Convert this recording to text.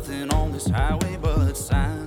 nothing on this highway but signs.